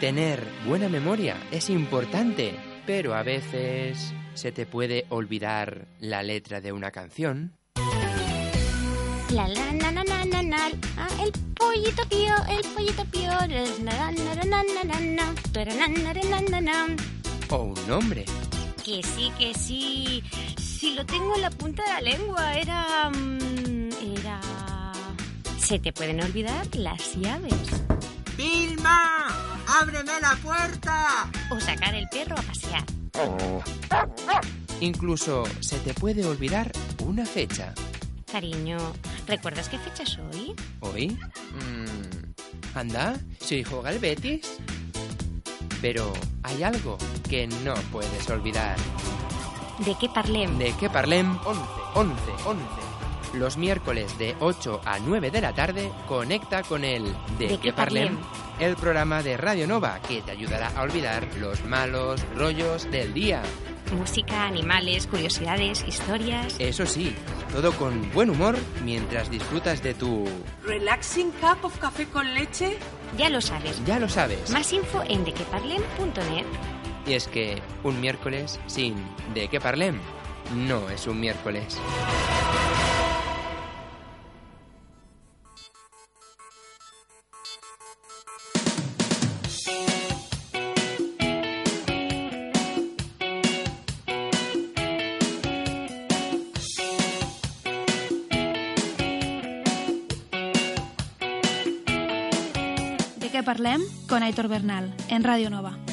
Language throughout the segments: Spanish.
Tener buena memoria es importante, pero a veces se te puede olvidar la letra de una canción. La la na na na na na. Ah, el pollito pío, el pollito pío. Na na na na na na na. Pero na na na na na. O un nombre. Que sí, que sí. Si lo tengo en la punta de la lengua, era. mm, Era. Se te pueden olvidar las llaves. ¡Vilma! ¡Ábreme la puerta! O sacar el perro a pasear. Incluso se te puede olvidar una fecha. Cariño, ¿recuerdas qué fecha es hoy? ¿Hoy? Mm, anda, si juega el Betis. Pero hay algo que no puedes olvidar. ¿De qué parlem? De que parlem 11, 11, 11. Los miércoles de 8 a 9 de la tarde conecta con el De, ¿De que qué parlem, parlem? el programa de Radio Nova que te ayudará a olvidar los malos rollos del día. Música, animales, curiosidades, historias. Eso sí, todo con buen humor mientras disfrutas de tu... Relaxing cup of café con leche. Ya lo sabes. Ya lo sabes. Más info en dequeparlem.net. Y es que un miércoles sin De que parlem no es un miércoles. Parlem? Con Aitor Bernal, en Radio Nova.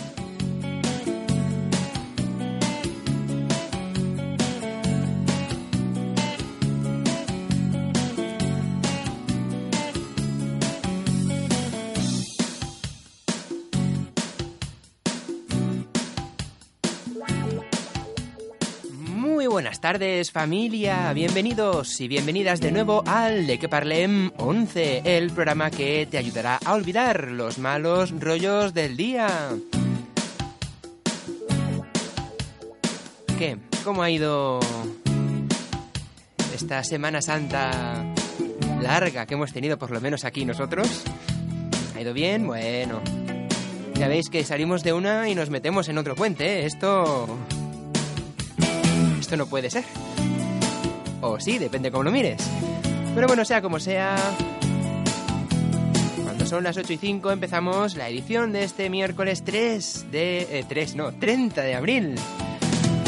Tardes familia, bienvenidos y bienvenidas de nuevo al De que Parlem 11, el programa que te ayudará a olvidar los malos rollos del día. ¿Qué? ¿Cómo ha ido esta Semana Santa larga que hemos tenido por lo menos aquí nosotros? ¿Ha ido bien? Bueno. Ya veis que salimos de una y nos metemos en otro puente, ¿eh? Esto... Esto no puede ser. O sí, depende cómo lo mires. Pero bueno, sea como sea. Cuando son las 8 y 5 empezamos la edición de este miércoles 3 de... Eh, 3, no, 30 de abril.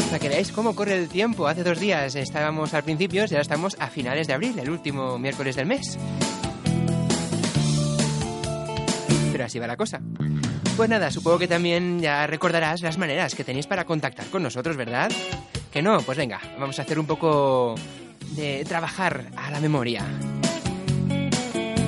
Para que veáis cómo corre el tiempo. Hace dos días estábamos al principio y ahora estamos a finales de abril, el último miércoles del mes. Pero así va la cosa. Pues nada, supongo que también ya recordarás las maneras que tenéis para contactar con nosotros, ¿verdad? Que no, pues venga, vamos a hacer un poco de trabajar a la memoria.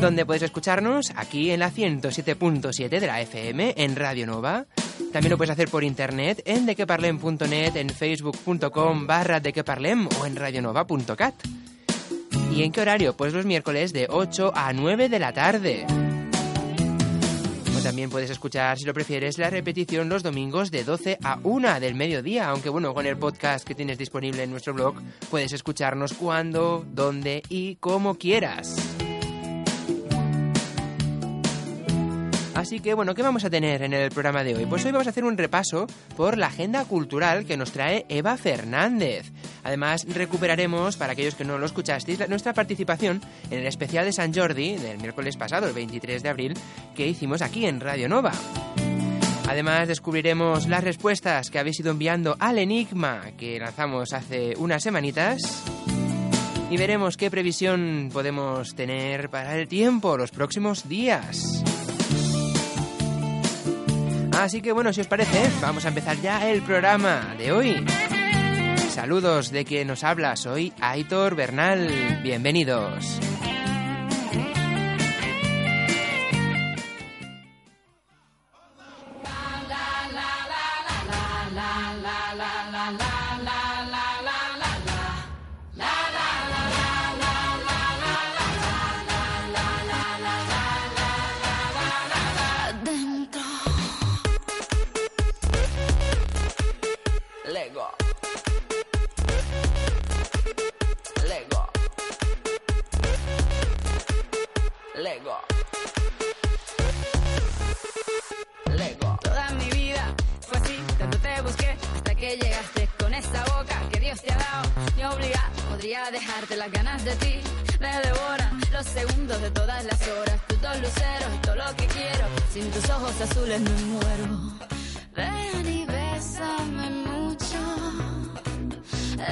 Donde puedes escucharnos aquí en la 107.7 de la FM en Radio Nova. También lo puedes hacer por internet en dequeparlem.net, en facebook.com barra dequeparlem o en radionova.cat. ¿Y en qué horario? Pues los miércoles de 8 a 9 de la tarde. También puedes escuchar, si lo prefieres, la repetición los domingos de 12 a 1 del mediodía, aunque bueno, con el podcast que tienes disponible en nuestro blog, puedes escucharnos cuando, dónde y como quieras. Así que bueno, ¿qué vamos a tener en el programa de hoy? Pues hoy vamos a hacer un repaso por la agenda cultural que nos trae Eva Fernández. Además, recuperaremos, para aquellos que no lo escuchasteis, nuestra participación en el especial de San Jordi del miércoles pasado, el 23 de abril, que hicimos aquí en Radio Nova. Además, descubriremos las respuestas que habéis ido enviando al enigma que lanzamos hace unas semanitas. Y veremos qué previsión podemos tener para el tiempo los próximos días. Así que bueno, si os parece, vamos a empezar ya el programa de hoy. Saludos de quien nos habla, soy Aitor Bernal. Bienvenidos. Podría dejarte las ganas de ti. Me devoran los segundos de todas las horas. Tus dos luceros y todo lo que quiero. Sin tus ojos azules me muero. Ven y bésame mucho.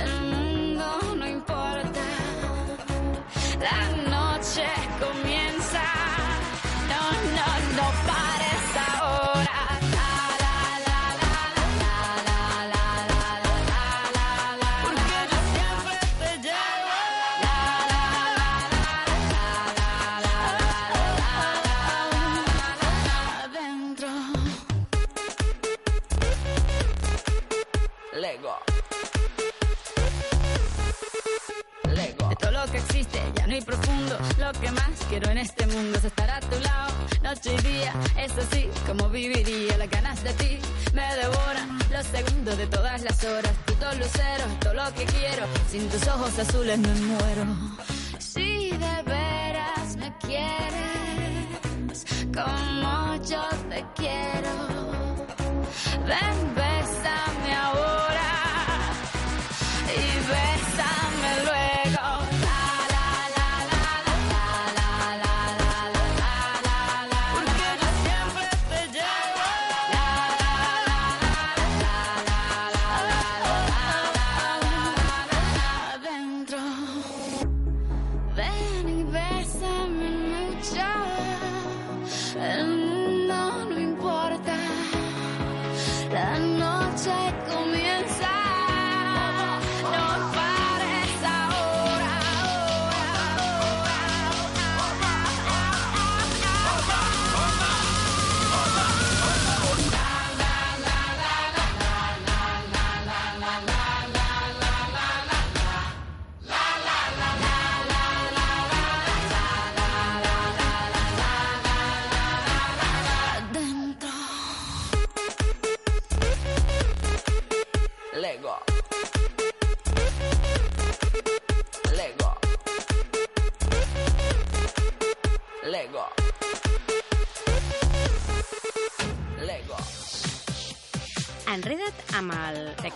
El mundo no importa. La Todo lo que quiero. Sin tus ojos azules me muero.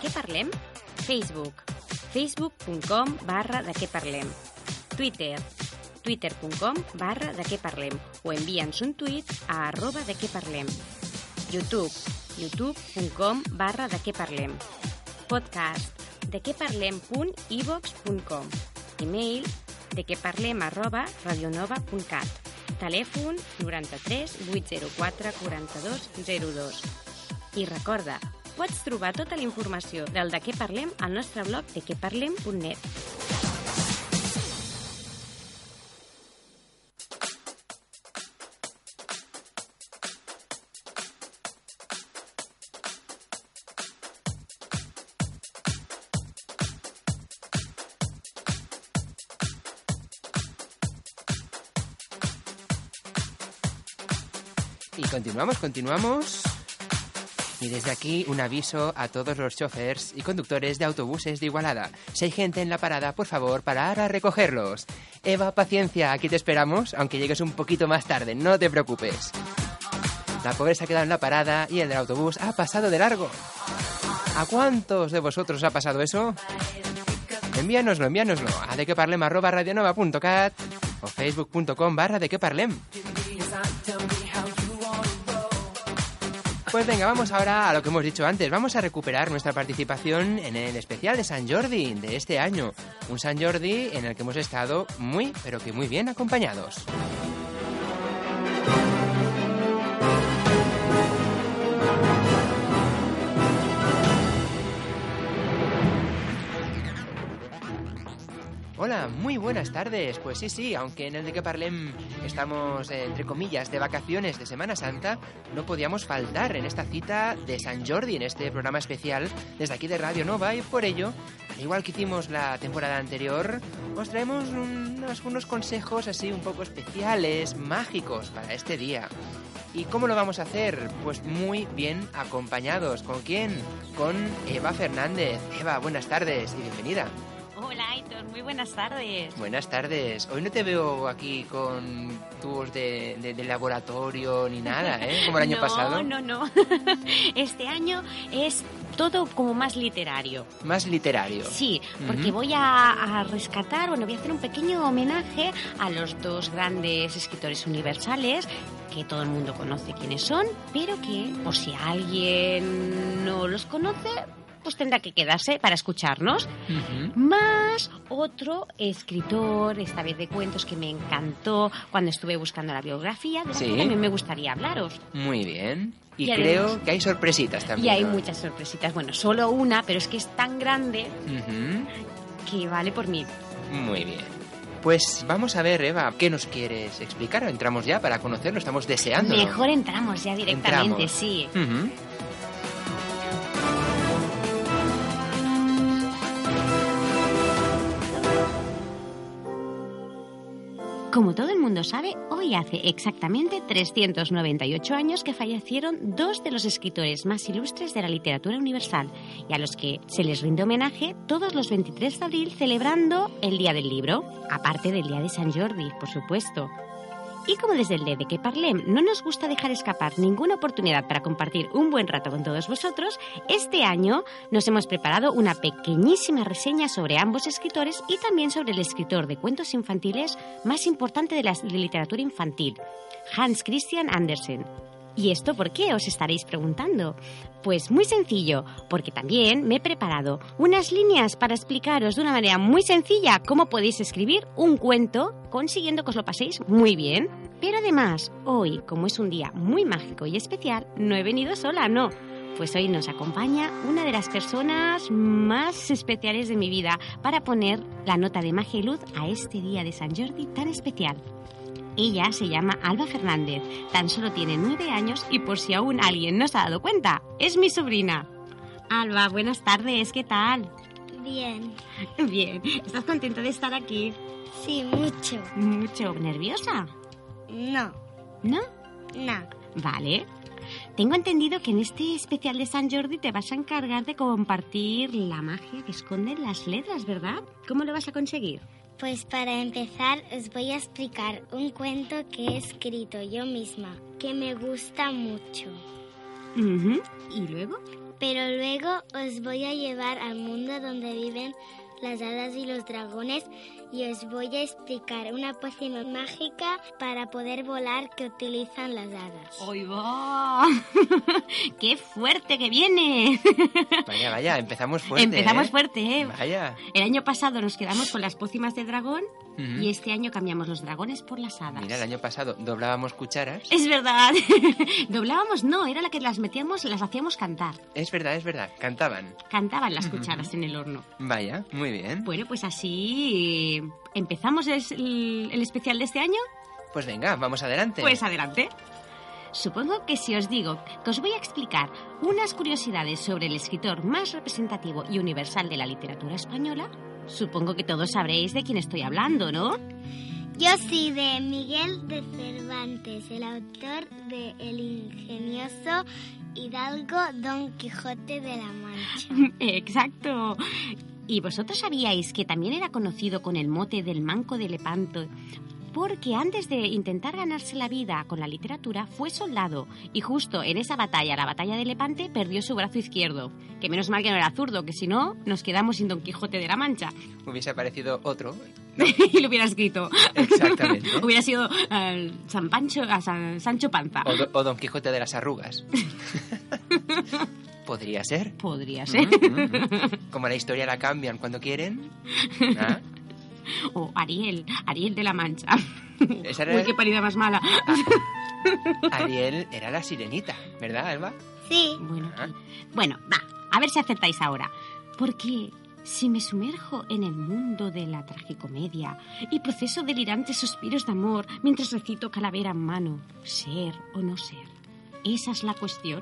Què parlem? Facebook. facebook.com barra de què parlem. Twitter. twitter.com barra de què parlem. O envia'ns un tuit a arroba de què parlem. YouTube. youtube.com barra de què parlem. Podcast. de què parlem.ivox.com. Email de què parlem arroba radionova.cat. Telèfon 93 804 42 02. I recorda, pots trobar tota la informació del de què parlem al nostre blog de queparlem.net. Y continuamos, continuamos. Y desde aquí un aviso a todos los chofers y conductores de autobuses de Igualada. Si hay gente en la parada, por favor, parar a recogerlos. Eva, paciencia, aquí te esperamos, aunque llegues un poquito más tarde, no te preocupes. La pobre se ha quedado en la parada y el del autobús ha pasado de largo. ¿A cuántos de vosotros os ha pasado eso? Envíanoslo, envíanoslo a dequeparlem.radionova.cat o facebook.com barra dequeparlem. Pues venga, vamos ahora a lo que hemos dicho antes. Vamos a recuperar nuestra participación en el especial de San Jordi de este año. Un San Jordi en el que hemos estado muy, pero que muy bien acompañados. Hola, muy buenas tardes. Pues sí, sí, aunque en el de que parlem estamos, eh, entre comillas, de vacaciones de Semana Santa, no podíamos faltar en esta cita de San Jordi, en este programa especial desde aquí de Radio Nova, y por ello, al igual que hicimos la temporada anterior, os traemos unos, unos consejos así un poco especiales, mágicos para este día. ¿Y cómo lo vamos a hacer? Pues muy bien acompañados. ¿Con quién? Con Eva Fernández. Eva, buenas tardes y bienvenida. Hola, Aitor, muy buenas tardes. Buenas tardes. Hoy no te veo aquí con tubos de, de- de laboratorio ni nada, ¿eh? Como el año no, pasado. No, no, Este año es todo como más literario. Más literario. Sí, porque voy a, a rescatar, bueno, voy a hacer un pequeño homenaje a los dos grandes escritores universales que todo el mundo conoce quiénes son, pero que por si alguien no los conoce, pues tendrá que quedarse para escucharnos. Más otro escritor, esta vez de cuentos, que me encantó cuando estuve buscando la biografía, de la Sí. que también me gustaría hablaros. Muy bien. Y, Y creo además- que hay sorpresitas Y también. hay ¿no? muchas sorpresitas. Bueno, solo una, pero es que es tan grande que vale por mí. Muy bien. Pues vamos a ver, Eva, ¿qué nos quieres explicar? Entramos ya para conocerlo, estamos deseando. Mejor entramos ya directamente, Entramos. sí. Ujú. Como todo el mundo sabe, hoy hace exactamente 398 años que fallecieron dos de los escritores más ilustres de la literatura universal y a los que se les rinde homenaje todos los 23 de abril celebrando el Día del Libro, aparte del Día de San Jordi, por supuesto. Y como desde el de que Parlem no nos gusta dejar escapar ninguna oportunidad para compartir un buen rato con todos vosotros, este año nos hemos preparado una pequeñísima reseña sobre ambos escritores y también sobre el escritor de cuentos infantiles más importante de la literatura infantil, Hans Christian Andersen. ¿Y esto por qué? Os estaréis preguntando. Pues muy sencillo, porque también me he preparado unas líneas para explicaros de una manera muy sencilla cómo podéis escribir un cuento consiguiendo que os lo paséis muy bien. Pero además, hoy, como es un día muy mágico y especial, no he venido sola, no. Pues hoy nos acompaña una de las personas más especiales de mi vida para poner la nota de magia y luz a este día de San Jordi tan especial. Ella se llama Alba Fernández, tan solo tiene nueve años y por si aún alguien no se ha dado cuenta, es mi sobrina. Alba, buenas tardes, ¿qué tal? Bien. Bien, ¿estás contenta de estar aquí? Sí, mucho. Mucho nerviosa, No, ¿no? no. Vale. Tengo entendido que en este especial de San Jordi te vas a encargar de compartir la magia que esconden las letras, ¿verdad? ¿Cómo lo vas a conseguir? Pues para empezar os voy a explicar un cuento que he escrito yo misma, que me gusta mucho. ¿Y luego? Pero luego os voy a llevar al mundo donde viven las hadas y los dragones y os voy a explicar una poción mágica para poder volar que utilizan las hadas. ¡Hoy va! ¡Qué fuerte que viene! Vaya, vaya, empezamos fuerte. Empezamos ¿eh? fuerte, ¿eh? Vaya. El año pasado nos quedamos con las pócimas de dragón y este año cambiamos los dragones por las hadas. Mira, el año pasado doblábamos cucharas. Es verdad. Doblábamos, no, era la que las metíamos, las hacíamos cantar. Es verdad, es verdad, cantaban. Cantaban las cucharas en el horno. Vaya, muy bien. Bueno, pues así empezamos el, el especial de este año. Pues venga, vamos adelante. Pues adelante. Supongo que si os digo que os voy a explicar unas curiosidades sobre el escritor más representativo y universal de la literatura española, supongo que todos sabréis de quién estoy hablando, ¿no? Yo sí, de Miguel de Cervantes, el autor de El ingenioso Hidalgo Don Quijote de la Mancha. Exacto. ¿Y vosotros sabíais que también era conocido con el mote del manco de Lepanto? Porque antes de intentar ganarse la vida con la literatura fue soldado y justo en esa batalla, la batalla de Lepante, perdió su brazo izquierdo. Que menos mal que no era zurdo, que si no nos quedamos sin Don Quijote de la Mancha. Hubiese aparecido otro. y lo hubiera escrito. Exactamente. Hubiera sido eh, San Pancho, San- Sancho Panza. O, do- o Don Quijote de las arrugas. Podría ser. Podría ser. Ujú, ujú. Como la historia la cambian cuando quieren. ¿Ah? O Ariel, Ariel de la Mancha. Esa era- Uy, qué parida más mala. Ariel era la sirenita, ¿verdad, Alba? Sí, Bueno, Ah. bueno, va, a ver si acertáis ahora. Porque si me sumerjo en el mundo de la tragicomedia y proceso delirantes suspiros de amor mientras recito calavera en mano, ser o no ser, esa es la cuestión.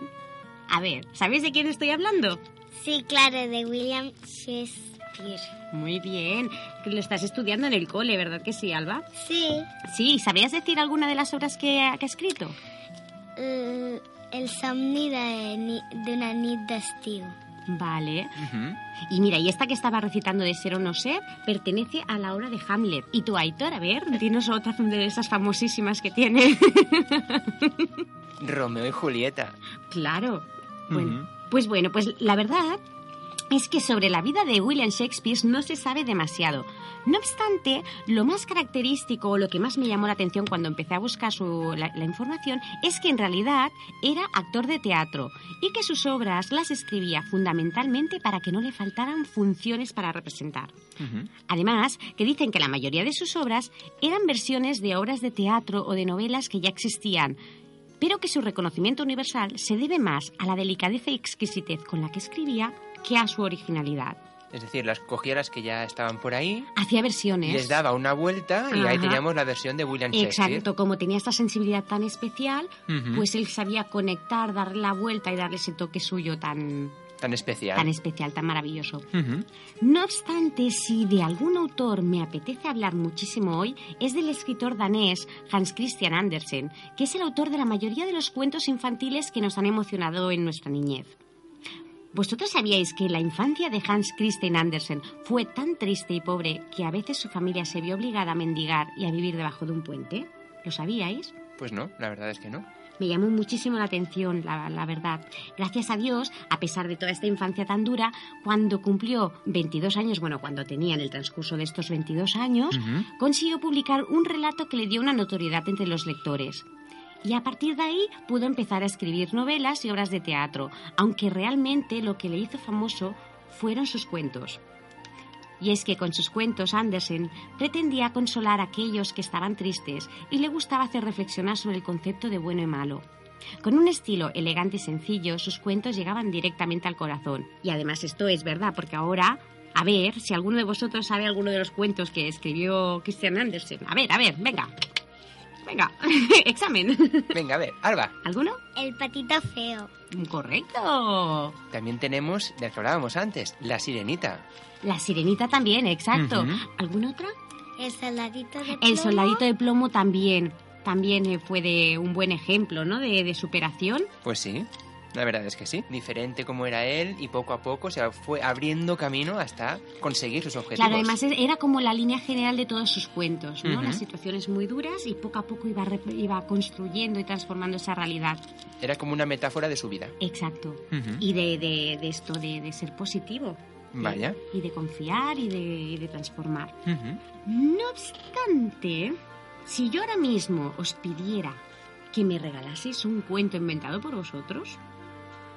A ver, ¿sabéis de quién estoy hablando? sí, claro, de William Shakespeare. Muy bien, que lo estás estudiando en el cole, ¿verdad que sí, Alba? Sí, Sí, ¿sabrías decir alguna de las obras que, que ha escrito? eh, el somni de, de una nit d'estiu. Vale. Y mira, y esta que estaba recitando de ser o no ser pertenece a la obra de Hamlet. Y tú, Aitor, a ver, dinos otra de esas famosísimas que tiene. Romeo y Julieta. claro. Bueno. Pues bueno, pues la verdad es que sobre la vida de William Shakespeare no se sabe demasiado. No obstante, lo más característico o lo que más me llamó la atención cuando empecé a buscar su- la, la información es que en realidad era actor de teatro y que sus obras las escribía fundamentalmente para que no le faltaran funciones para representar. Además, que dicen que la mayoría de sus obras eran versiones de obras de teatro o de novelas que ya existían, pero que su reconocimiento universal se debe más a la delicadeza y exquisitez con la que escribía que a su originalidad. Es decir, las cogía las que ya estaban por ahí, Hacía versiones. les daba una vuelta y ahí teníamos la versión de William Shakespeare. Exacto, como tenía esta sensibilidad tan especial, pues él sabía conectar, darle la vuelta y darle ese toque suyo tan, Tan especial. tan especial, tan maravilloso. No obstante, si de algún autor me apetece hablar muchísimo hoy, es del escritor danés Hans Christian Andersen, que es el autor de la mayoría de los cuentos infantiles que nos han emocionado en nuestra niñez. ¿Vosotros sabíais que la infancia de Hans Christian Andersen fue tan triste y pobre que a veces su familia se vio obligada a mendigar y a vivir debajo de un puente? ¿Lo sabíais? Pues no, la verdad es que no. Me llamó muchísimo la atención, la, la verdad. Gracias a Dios, a pesar de toda esta infancia tan dura, cuando cumplió 22 años, bueno, cuando tenía en el transcurso de estos 22 años, consiguió publicar un relato que le dio una notoriedad entre los lectores. Y a partir de ahí pudo empezar a escribir novelas y obras de teatro, aunque realmente lo que le hizo famoso fueron sus cuentos. Y es que con sus cuentos Andersen pretendía consolar a aquellos que estaban tristes y le gustaba hacer reflexionar sobre el concepto de bueno y malo. Con un estilo elegante y sencillo, sus cuentos llegaban directamente al corazón. Y además esto es verdad, porque ahora, a ver, si alguno de vosotros sabe alguno de los cuentos que escribió Christian Andersen. A ver, a ver, venga. Venga, examen. Venga, a ver, Alba. ¿Alguno? El patito feo. Correcto. También tenemos, del que hablábamos antes, La Sirenita. La sirenita también, exacto. Ujú. ¿Alguna otra? El soldadito de El plomo. soldadito de plomo también. También eh, fue de un buen ejemplo, ¿no? De, de superación. Pues sí, la verdad es que sí. Diferente como era él y poco a poco se fue abriendo camino hasta conseguir sus objetivos. Claro, además era como la línea general de todos sus cuentos, ¿no? Ujú. Las situaciones muy duras y poco a poco iba, iba construyendo y transformando esa realidad. Era como una metáfora de su vida. Exacto. Ujú. Y de, de- de esto, de, de ser positivo. Vaya. Y de confiar y de, y de transformar. Ujú. No obstante, si yo ahora mismo os pidiera que me regalaseis un cuento inventado por vosotros,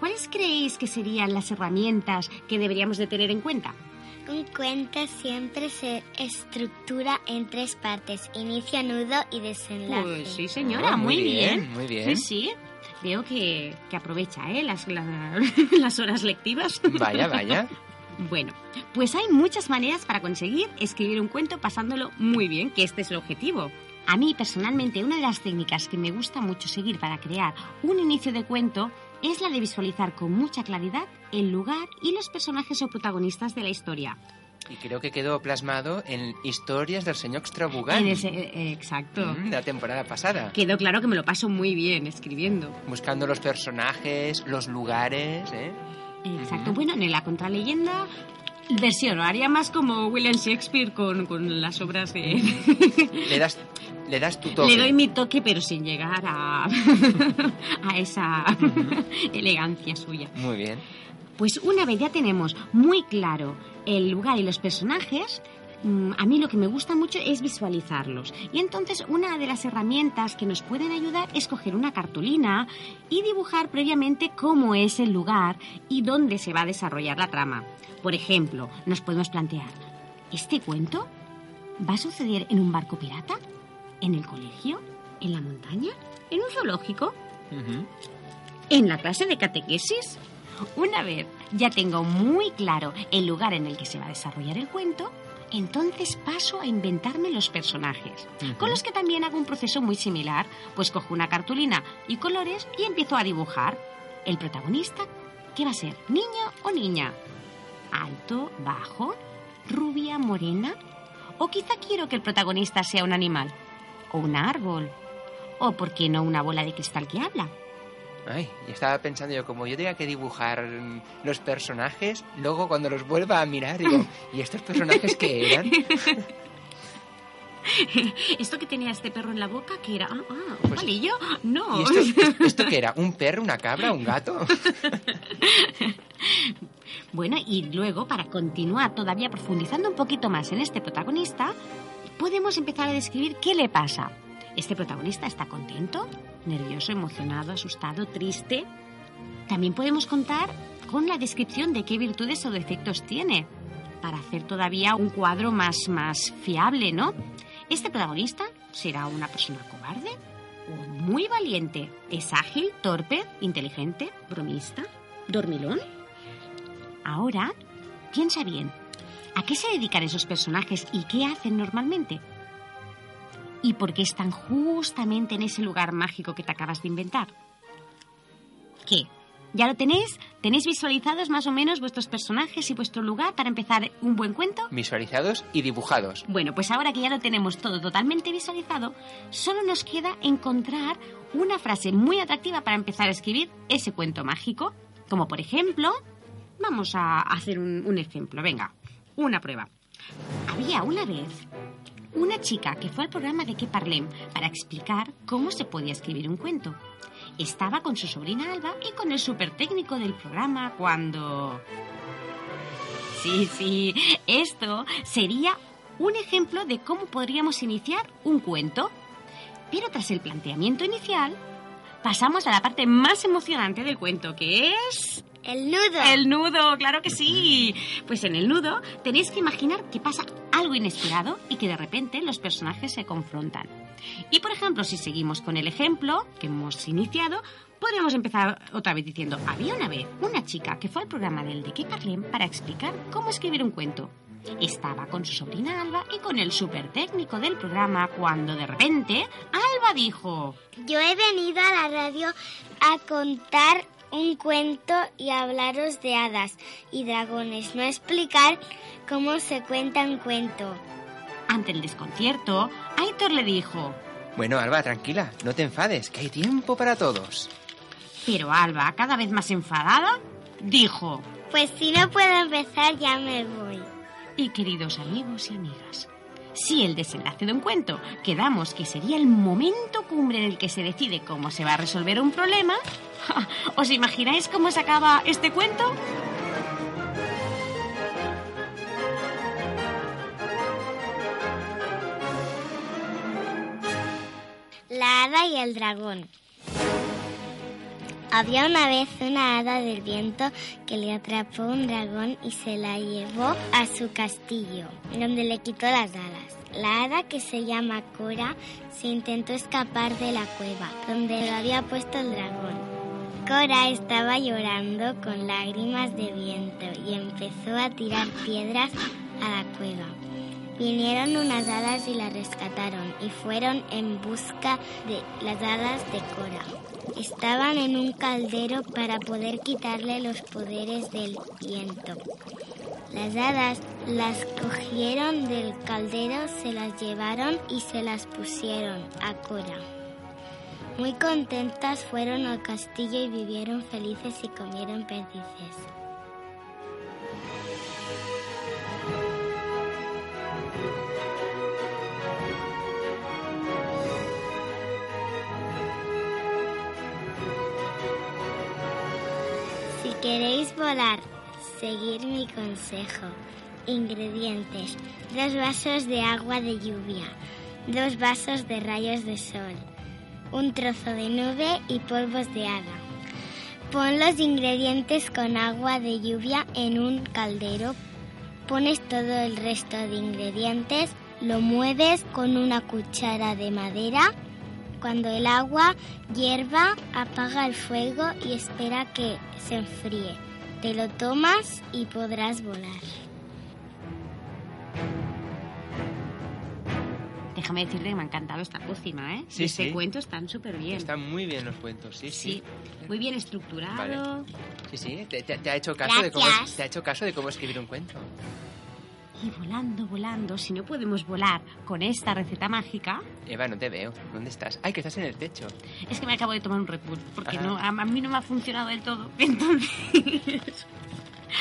¿cuáles creéis que serían las herramientas que deberíamos de tener en cuenta? Un cuento siempre se estructura en tres partes, inicio, nudo y desenlace. Pues sí, señora, Ah, muy, muy bien. bien, muy bien. Sí, sí. Veo que, que aprovecha ¿eh? las, la- las horas lectivas. Vaya, vaya. Bueno, pues hay muchas maneras para conseguir escribir un cuento pasándolo muy bien, que este es el objetivo. A mí personalmente una de las técnicas que me gusta mucho seguir para crear un inicio de cuento es la de visualizar con mucha claridad el lugar y los personajes o protagonistas de la historia. Y creo que quedó plasmado en Historias del señor ese- eh, exacto. Mm, de la temporada pasada. Quedó claro que me lo paso muy bien escribiendo. Buscando los personajes, los lugares, ¿eh? Exacto. Bueno, en la contraleyenda versión, haría más como William Shakespeare con, con las obras de... Le das, le das tu toque. Le doy mi toque, pero sin llegar a, a esa elegancia suya. Muy bien. Pues una vez ya tenemos muy claro el lugar y los personajes, a mí lo que me gusta mucho es visualizarlos. Y entonces una de las herramientas que nos pueden ayudar es coger una cartulina y dibujar previamente cómo es el lugar y dónde se va a desarrollar la trama. Por ejemplo, nos podemos plantear, ¿este cuento va a suceder en un barco pirata? ¿En el colegio? ¿En la montaña? ¿En un zoológico? En la clase de catequesis. Una vez ya tengo muy claro el lugar en el que se va a desarrollar el cuento, entonces paso a inventarme los personajes, con los que también hago un proceso muy similar, pues cojo una cartulina y colores y empiezo a dibujar. El protagonista, ¿qué va a ser? ¿Niño o niña? ¿Alto, bajo, rubia, morena? ¿O quizá quiero que el protagonista sea un animal? ¿O un árbol? ¿O por qué no una bola de cristal que habla? Ay, y estaba pensando yo, como yo tenía que dibujar los personajes, luego cuando los vuelva a mirar digo, ¿y estos personajes qué eran? Esto que tenía este perro en la boca, que era... Ah, ah, ¿un Pues- palillo? No. ¿Y esto, esto qué era? ¿Un perro, una cabra, un gato? Bueno, y luego, para continuar todavía profundizando un poquito más en este protagonista, podemos empezar a describir qué le pasa. Este protagonista está contento, nervioso, emocionado, asustado, triste. También podemos contar con la descripción de qué virtudes o defectos tiene, para hacer todavía un cuadro más, más fiable, ¿no? Este protagonista será una persona cobarde o muy valiente. Es ágil, torpe, inteligente, bromista, dormilón. Ahora, piensa bien. ¿A qué se dedican esos personajes y qué hacen normalmente? ¿Y por qué están justamente en ese lugar mágico que te acabas de inventar? ¿Qué? ¿Ya lo tenéis? ¿Tenéis visualizados más o menos vuestros personajes y vuestro lugar para empezar un buen cuento? Visualizados y dibujados. Bueno, pues ahora que ya lo tenemos todo totalmente visualizado, solo nos queda encontrar una frase muy atractiva para empezar a escribir ese cuento mágico. Como por ejemplo, vamos a hacer un, un ejemplo, venga, una prueba. Había una vez una chica que fue al programa de Que Parlem para explicar cómo se podía escribir un cuento. Estaba con su sobrina Alba y con el super técnico del programa cuando... Sí, sí, esto sería un ejemplo de cómo podríamos iniciar un cuento. Pero tras el planteamiento inicial, pasamos a la parte más emocionante del cuento, que es... El nudo. El nudo, claro que sí. Pues en el nudo tenéis que imaginar que pasa algo inesperado y que de repente los personajes se confrontan. Y por ejemplo, si seguimos con el ejemplo que hemos iniciado, podríamos empezar otra vez diciendo, había una vez una chica que fue al programa del de que Parlem para explicar cómo escribir un cuento. Estaba con su sobrina Alba y con el super técnico del programa cuando de repente Alba dijo, Yo he venido a la radio a contar un cuento y hablaros de hadas y dragones, no explicar cómo se cuenta un cuento. ante el desconcierto, Aitor le dijo, Bueno, Alba, tranquila, no te enfades, que hay tiempo para todos. pero Alba, cada vez más enfadada, dijo, Pues si no puedo empezar ya me voy. Y queridos amigos y amigas, si el desenlace de un cuento quedamos que sería el momento cumbre en el que se decide cómo se va a resolver un problema, ¿os imagináis cómo se acaba este cuento? La hada y el dragón. Había una vez una hada del viento que le atrapó un dragón y se la llevó a su castillo, donde le quitó las alas. La hada que se llama Cora se intentó escapar de la cueva, donde lo había puesto el dragón. Cora estaba llorando con lágrimas de viento y empezó a tirar piedras a la cueva. Vinieron unas hadas y la rescataron y fueron en busca de las hadas de Cora. Estaban en un caldero para poder quitarle los poderes del viento. Las hadas las cogieron del caldero, se las llevaron y se las pusieron a Cora. Muy contentas fueron al castillo y vivieron felices y comieron perdices. Queréis volar, seguir mi consejo. Ingredientes. Dos vasos de agua de lluvia. Dos vasos de rayos de sol. Un trozo de nube y polvos de hada. Pon los ingredientes con agua de lluvia en un caldero. Pones todo el resto de ingredientes. Lo mueves con una cuchara de madera cuando el agua hierva, apaga el fuego y espera que se enfríe. Te lo tomas y podrás volar. Déjame decirte que me ha encantado esta pócima, ¿eh? Sí, Este sí. cuento están súper bien. Están muy bien los cuentos, sí, Sí, sí. muy bien estructurado. Vale. Sí, sí, te, te- te ha hecho caso de cómo, te ha hecho caso de cómo escribir un cuento. Y volando, volando, si no podemos volar con esta receta mágica, Eva, no te veo. ¿Dónde estás? Ay, que estás en el techo. es que me acabo de tomar un Red Bull, porque Ajá. no, a, a mí no me ha funcionado del todo. Entonces,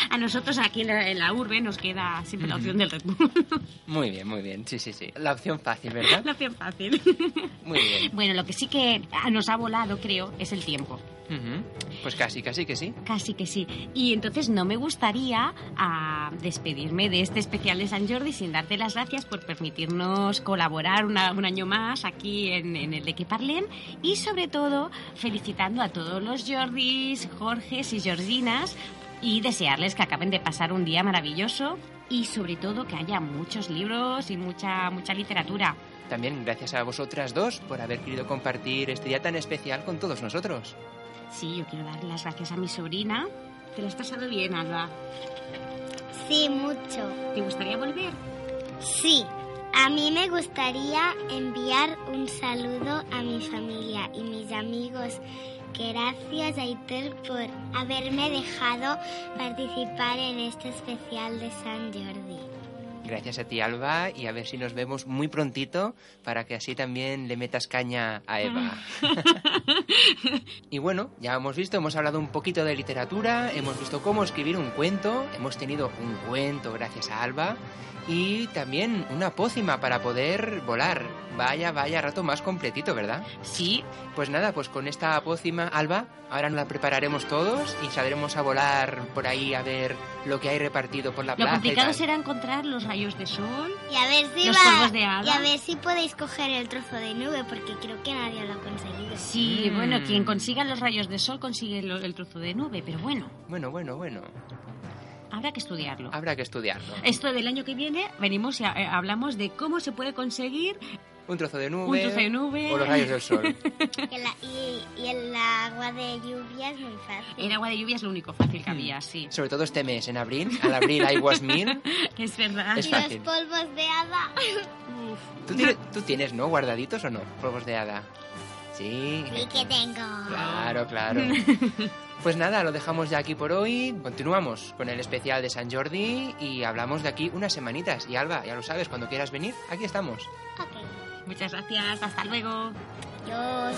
A nosotros aquí en la, en la urbe nos queda siempre la opción del Red Bull. Muy bien, muy bien. Sí, sí, sí. La opción fácil, ¿verdad? la opción fácil. Muy bien. Bueno, lo que sí que nos ha volado, creo, es el tiempo. Pues casi, casi que sí. Casi que sí. Y entonces no me gustaría ah, despedirme de este especial de San Jordi sin darte las gracias por permitirnos colaborar una- un año más aquí en, en el de que y sobre todo felicitando a todos los Jordis, Jorges y Georginas y desearles que acaben de pasar un día maravilloso y sobre todo que haya muchos libros y mucha mucha literatura. También gracias a vosotras dos por haber querido compartir este día tan especial con todos nosotros. Sí, yo quiero darle las gracias a mi sobrina. Te lo has pasado bien, Alba. Sí, mucho. ¿Te gustaría volver? Sí. A mí me gustaría enviar un saludo a mi familia y mis amigos. Gracias, Aitor, por haberme dejado participar en este especial de San Jordi. Gracias a ti, Alba, y a ver si nos vemos muy prontito para que así también le metas caña a Eva. y bueno, ya hemos visto, hemos hablado un poquito de literatura, hemos visto cómo escribir un cuento, hemos tenido un cuento gracias a Alba y también una pócima para poder volar. Vaya, vaya rato más completito, ¿verdad? Sí, Pues nada, pues con esta pócima, Alba, ahora nos la prepararemos todos y saldremos a volar por ahí a ver lo que hay repartido por la Lo plaza. y complicado tal. será encontrar los rayos de sol. Y a ver si Los va- polvos de hada. y a ver si podéis coger el trozo de nube, porque creo que nadie lo ha conseguido. Sí, Mm. bueno, quien consiga los rayos de sol consigue lo- el trozo de nube, pero bueno, Bueno, bueno, bueno. habrá que estudiarlo. Habrá que estudiarlo. Esto del año que viene venimos y eh, hablamos de cómo se puede conseguir Un trozo de nube. un trozo de nube. O los rayos del sol. La- y, y el agua de lluvia es muy fácil. El agua de lluvia es lo único fácil Mm. que había, sí. Sobre todo este mes, en abril. Al abril hay was mil. Es verdad. Es y fácil. los polvos de hada. ¿Tú tienes, ¿Tú tienes, no? ¿Guardaditos o no? Polvos de hada. Sí. Sí que tengo. Claro, claro. Pues nada, lo dejamos ya aquí por hoy. Continuamos con el especial de San Jordi y hablamos de aquí unas semanitas. Y Alba, ya lo sabes, cuando quieras venir, aquí estamos. Ok. Muchas gracias, hasta luego. Adiós.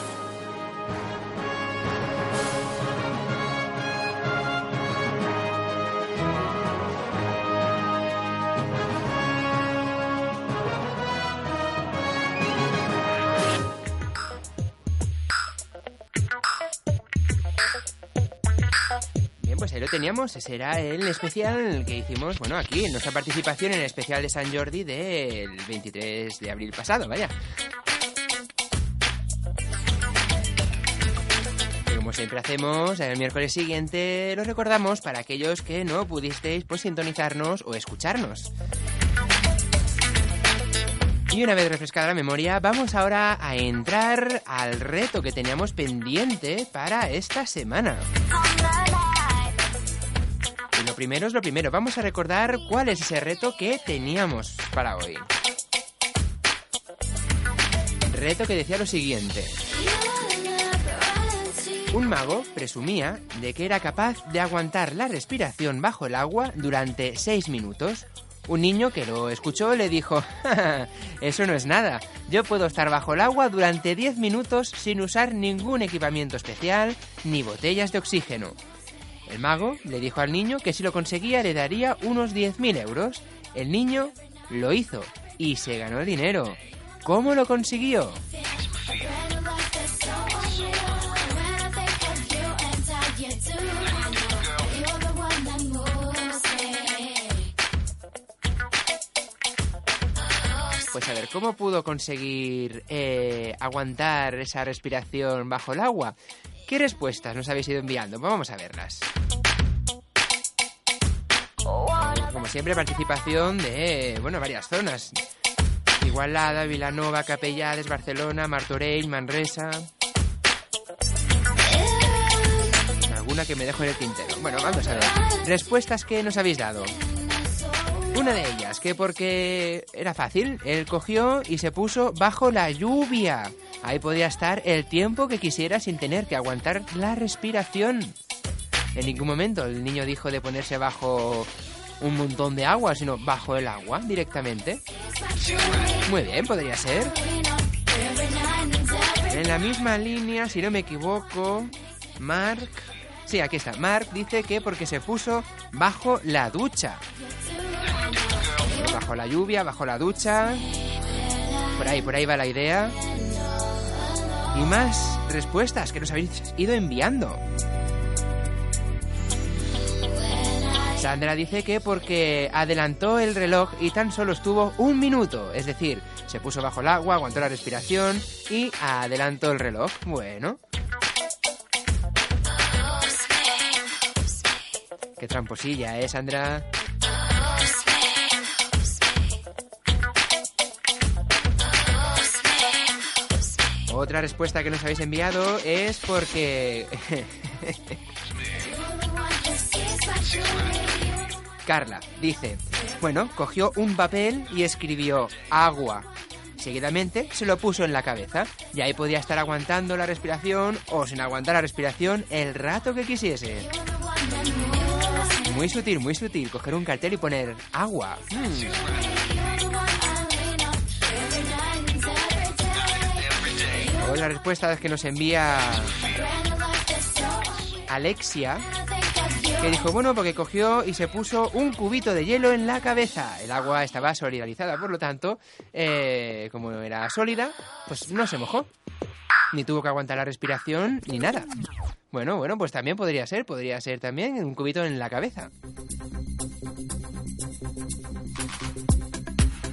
Teníamos. Ese era el especial que hicimos, bueno, aquí, en nuestra participación en el especial de San Jordi del 23 de abril pasado, vaya. Como siempre hacemos, el miércoles siguiente lo recordamos para aquellos que no pudisteis pues sintonizarnos o escucharnos. Y una vez refrescada la memoria, vamos ahora a entrar al reto que teníamos pendiente para esta semana. Lo primero es lo primero, vamos a recordar cuál es ese reto que teníamos para hoy. Reto que decía lo siguiente. Un mago presumía de que era capaz de aguantar la respiración bajo el agua durante 6 minutos. Un niño que lo escuchó le dijo, "Ja, ja, eso no es nada, yo puedo estar bajo el agua durante 10 minutos sin usar ningún equipamiento especial ni botellas de oxígeno. El mago le dijo al niño que si lo conseguía le daría unos 10.000 euros. El niño lo hizo y se ganó el dinero. ¿Cómo lo consiguió? Pues a ver, ¿cómo pudo conseguir eh, aguantar esa respiración bajo el agua? ¿Qué respuestas nos habéis ido enviando? Pues vamos a verlas. Como siempre, participación de, bueno, varias zonas. Igualada, Vilanova, Capellades, Barcelona, Martorell, Manresa... Alguna que me dejo en el tintero. Bueno, vamos a ver. Respuestas que nos habéis dado. Una de ellas, que porque era fácil, él cogió y se puso bajo la lluvia. Ahí podía estar el tiempo que quisiera sin tener que aguantar la respiración. En ningún momento el niño dijo de ponerse bajo un montón de agua, sino bajo el agua directamente. Muy bien, podría ser. En la misma línea, si no me equivoco, Mark Sí, aquí está. Mark dice que porque se puso bajo la ducha. Bajo la lluvia, bajo la ducha. Por ahí, por ahí va la idea. Y más respuestas que nos habéis ido enviando. Sandra dice que porque adelantó el reloj y tan solo estuvo un minuto, es decir, se puso bajo el agua, aguantó la respiración y adelantó el reloj. Bueno. Qué tramposilla, ¿eh, Sandra? Otra respuesta que nos habéis enviado es porque... Carla dice, bueno, cogió un papel y escribió agua. Seguidamente se lo puso en la cabeza y ahí podía estar aguantando la respiración o sin aguantar la respiración el rato que quisiese. Muy sutil, muy sutil, coger un cartel y poner agua. Otra respuesta que nos envía Alexia, que dijo, bueno, porque cogió y se puso un cubito de hielo en la cabeza. El agua estaba solidarizada, por lo tanto, eh, como era sólida, pues no se mojó. Ni tuvo que aguantar la respiración, ni nada. Bueno, bueno, pues también podría ser, podría ser también un cubito en la cabeza.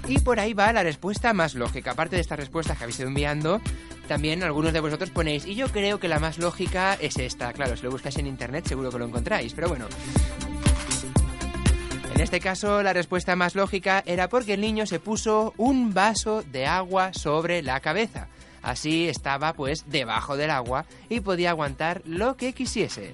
Y por ahí va la respuesta más lógica. Aparte de estas respuestas que habéis ido enviando, también algunos de vosotros ponéis, y yo creo que la más lógica es esta. Claro, si lo buscáis en internet seguro que lo encontráis, pero bueno. En este caso, la respuesta más lógica era porque el niño se puso un vaso de agua sobre la cabeza. Así estaba pues debajo del agua y podía aguantar lo que quisiese.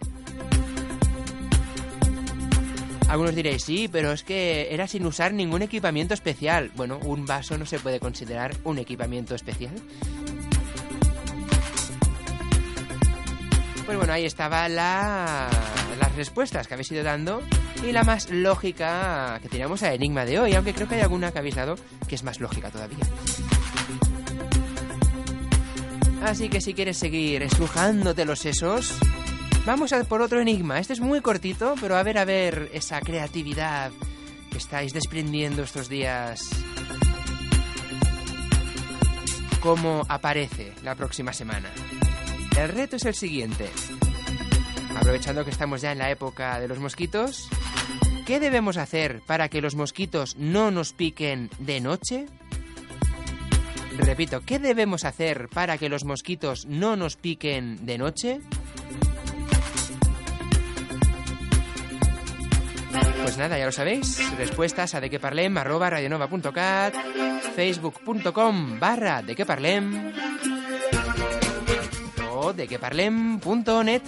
Algunos diréis, sí, pero es que era sin usar ningún equipamiento especial. Bueno, un vaso no se puede considerar un equipamiento especial. Pues bueno, ahí estaba la, las respuestas que habéis ido dando y la más lógica que teníamos a Enigma de hoy, aunque creo que hay alguna que habéis dado que es más lógica todavía. Así que si quieres seguir estrujándote los sesos, vamos a por otro enigma. Este es muy cortito, pero a ver, a ver esa creatividad que estáis desprendiendo estos días. ¿Cómo aparece la próxima semana? El reto es el siguiente. Aprovechando que estamos ya en la época de los mosquitos, ¿qué debemos hacer para que los mosquitos no nos piquen de noche? Repito, ¿qué debemos hacer para que los mosquitos no nos piquen de noche? Pues nada, ya lo sabéis. Respuestas a dequeparlem arroba facebook.com barra o dequeparlem.net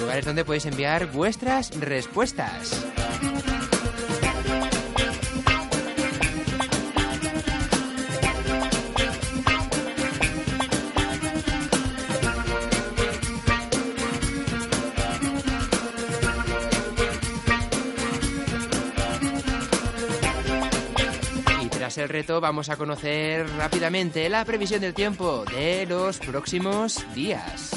lugares donde podéis enviar vuestras respuestas. Tras el reto vamos a conocer rápidamente la previsión del tiempo de los próximos días.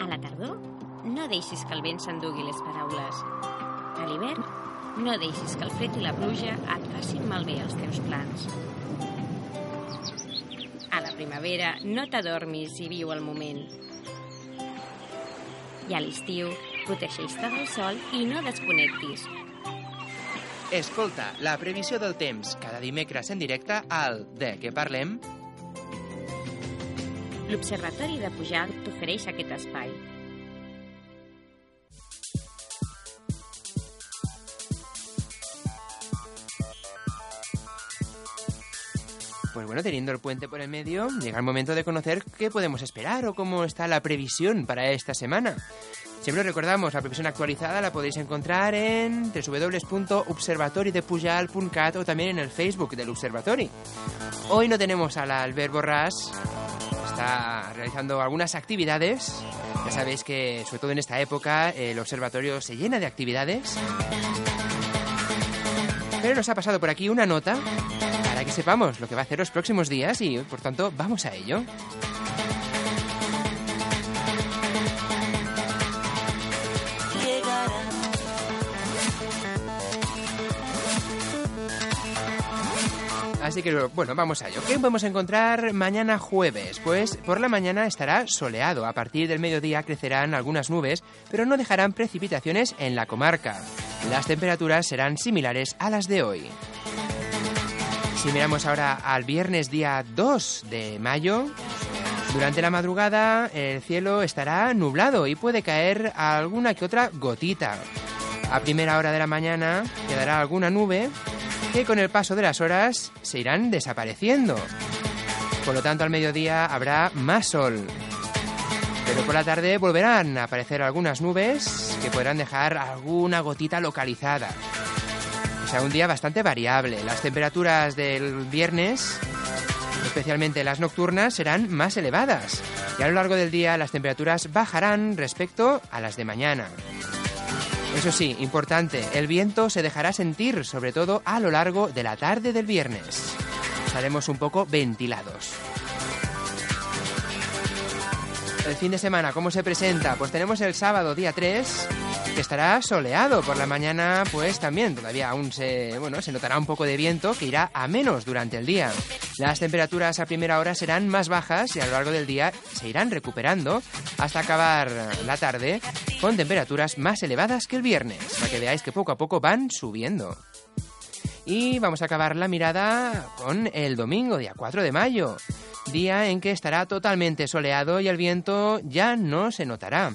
A la tardor, no deixis que el vent s'endugui les paraules. A l'hivern, no deixis que el fred i la pluja et facin malbé els teus plans. A la primavera, no t'adormis i viu el moment. I a l'estiu, protegeix-te del sol i no desconnectis. Escolta la previsió del temps cada dimecres en directe al De què parlem? L'Observatori de Pujalt t'ofereix aquest espai. Pues bueno, teniendo el puente por el medio, llega el momento de conocer qué podemos esperar o cómo está la previsión para esta semana. Siempre os recordamos, la previsión actualizada la podéis encontrar en www.observatoridepujal.cat o también en el Facebook del Observatory. Hoy no tenemos a la Albert Borràs, está realizando algunas actividades. Ya sabéis que, sobre todo en esta época, el observatorio se llena de actividades. Pero nos ha pasado por aquí una nota que sepamos lo que va a hacer los próximos días y, por tanto, vamos a ello. Así que, bueno, vamos a ello. ¿Qué podemos encontrar mañana jueves? Pues por la mañana estará soleado. A partir del mediodía crecerán algunas nubes, pero no dejarán precipitaciones en la comarca. Las temperaturas serán similares a las de hoy. Si miramos ahora al viernes día 2 de mayo, durante la madrugada el cielo estará nublado y puede caer alguna que otra gotita. A primera hora de la mañana quedará alguna nube que con el paso de las horas se irán desapareciendo. Por lo tanto, al mediodía habrá más sol. Pero por la tarde volverán a aparecer algunas nubes que podrán dejar alguna gotita localizada. Sea, un día bastante variable. Las temperaturas del viernes, especialmente las nocturnas, serán más elevadas. Y a lo largo del día las temperaturas bajarán respecto a las de mañana. Eso sí, importante, el viento se dejará sentir, sobre todo a lo largo de la tarde del viernes. Estaremos un poco ventilados. El fin de semana, ¿cómo se presenta? Pues tenemos el sábado, día 3, que estará soleado. Por la mañana, pues también todavía aún se, bueno, se notará un poco de viento que irá a menos durante el día. Las temperaturas a primera hora serán más bajas y a lo largo del día se irán recuperando hasta acabar la tarde con temperaturas más elevadas que el viernes, para que veáis que poco a poco van subiendo. Y vamos a acabar la mirada con el domingo, día 4 de mayo, día en que estará totalmente soleado y el viento ya no se notará.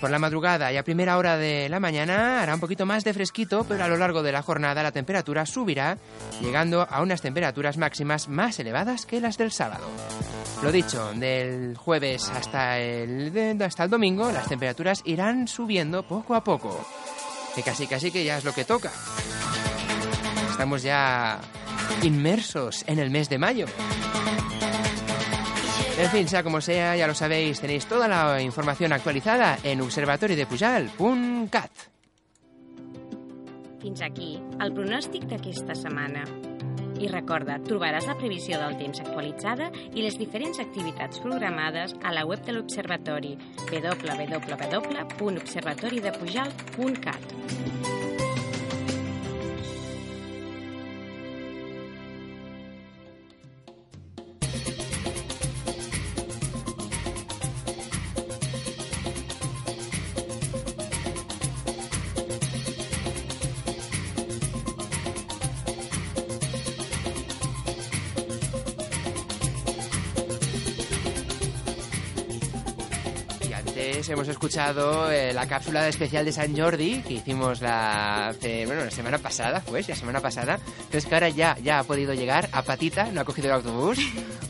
Por la madrugada y a primera hora de la mañana hará un poquito más de fresquito, pero a lo largo de la jornada la temperatura subirá, llegando a unas temperaturas máximas más elevadas que las del sábado. Lo dicho, del jueves hasta el, hasta el domingo las temperaturas irán subiendo poco a poco. Que casi casi que ya es lo que toca. Estamos ya inmersos en el mes de mayo. En fin, sea como sea, ya lo sabéis, tenéis toda la información actualizada en observatoriodepujal.cat. Fins aquí el pronòstic d'aquesta setmana. I recorda, trobaràs la previsió del temps actualitzada i les diferents activitats programades a la web de l'Observatori www.observatoridepujal.cat. escuchado eh, la cápsula especial de San Jordi que hicimos la, hace- bueno, la semana pasada, pues, la semana pasada. Entonces que ahora ya, ya ha podido llegar a Patita, no ha cogido el autobús.